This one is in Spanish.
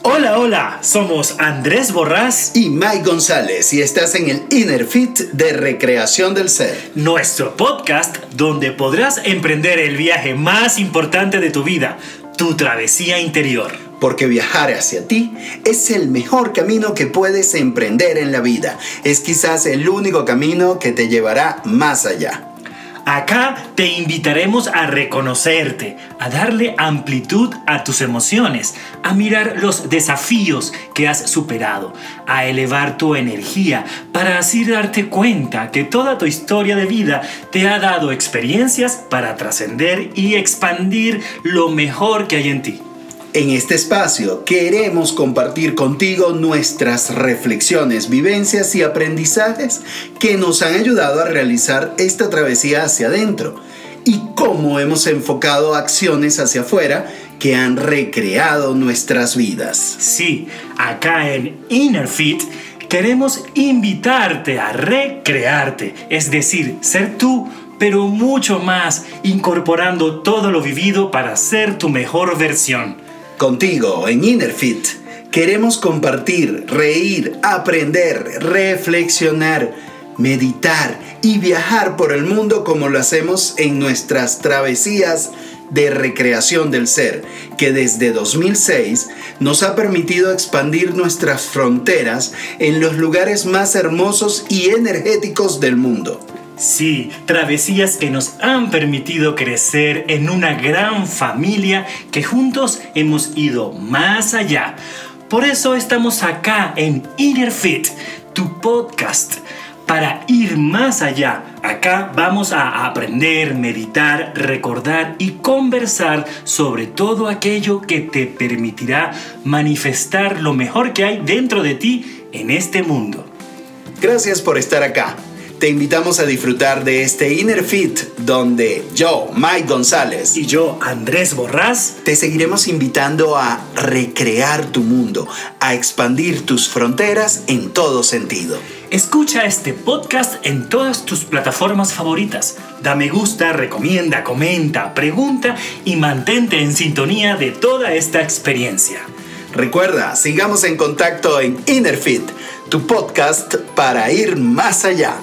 Hola, hola, somos Andrés Borrás y Mike González y estás en el Inner Fit de Recreación del Ser. Nuestro podcast donde podrás emprender el viaje más importante de tu vida, tu travesía interior. Porque viajar hacia ti es el mejor camino que puedes emprender en la vida. Es quizás el único camino que te llevará más allá. Acá te invitaremos a reconocerte, a darle amplitud a tus emociones, a mirar los desafíos que has superado, a elevar tu energía para así darte cuenta que toda tu historia de vida te ha dado experiencias para trascender y expandir lo mejor que hay en ti. En este espacio queremos compartir contigo nuestras reflexiones, vivencias y aprendizajes que nos han ayudado a realizar esta travesía hacia adentro y cómo hemos enfocado acciones hacia afuera que han recreado nuestras vidas. Sí, acá en Inner Fit queremos invitarte a recrearte, es decir, ser tú pero mucho más, incorporando todo lo vivido para ser tu mejor versión. Contigo en Innerfit queremos compartir, reír, aprender, reflexionar, meditar y viajar por el mundo como lo hacemos en nuestras travesías de recreación del ser, que desde 2006 nos ha permitido expandir nuestras fronteras en los lugares más hermosos y energéticos del mundo. Sí, travesías que nos han permitido crecer en una gran familia que juntos hemos ido más allá. Por eso estamos acá en Inner Fit, tu podcast, para ir más allá. Acá vamos a aprender, meditar, recordar y conversar sobre todo aquello que te permitirá manifestar lo mejor que hay dentro de ti en este mundo. Gracias por estar acá. Te invitamos a disfrutar de este Inner Fit donde yo, Mike González y yo, Andrés Borrás, te seguiremos invitando a recrear tu mundo, a expandir tus fronteras en todo sentido. Escucha este podcast en todas tus plataformas favoritas. Da me gusta, recomienda, comenta, pregunta y mantente en sintonía de toda esta experiencia. Recuerda, sigamos en contacto en Inner Fit, tu podcast para ir más allá.